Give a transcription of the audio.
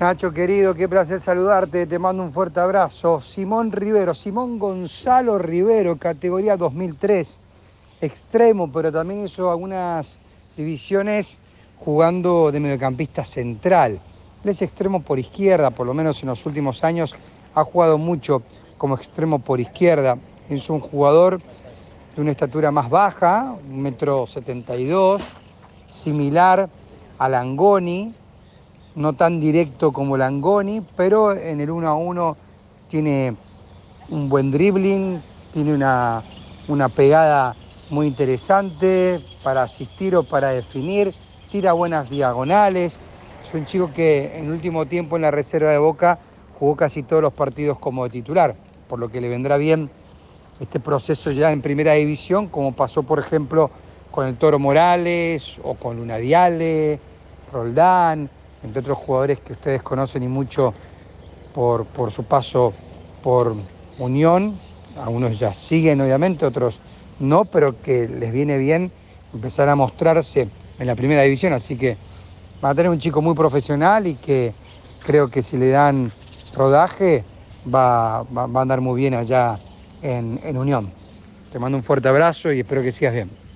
Nacho querido, qué placer saludarte, te mando un fuerte abrazo. Simón Rivero, Simón Gonzalo Rivero, categoría 2003, extremo, pero también hizo algunas divisiones jugando de mediocampista central. Él es extremo por izquierda, por lo menos en los últimos años ha jugado mucho como extremo por izquierda. Es un jugador de una estatura más baja, un metro setenta y dos, similar a Langoni, no tan directo como Langoni, pero en el 1 a 1 tiene un buen dribbling, tiene una, una pegada muy interesante para asistir o para definir, tira buenas diagonales. Es un chico que en el último tiempo en la reserva de Boca jugó casi todos los partidos como titular, por lo que le vendrá bien este proceso ya en primera división, como pasó por ejemplo con el Toro Morales o con Luna Diale, Roldán, entre otros jugadores que ustedes conocen y mucho por, por su paso por Unión. Algunos ya siguen obviamente, otros no, pero que les viene bien empezar a mostrarse en la primera división, así que va a tener un chico muy profesional y que creo que si le dan rodaje va, va, a andar muy bien allá en, en Unión. Te mando un fuerte abrazo y espero que sigas bien.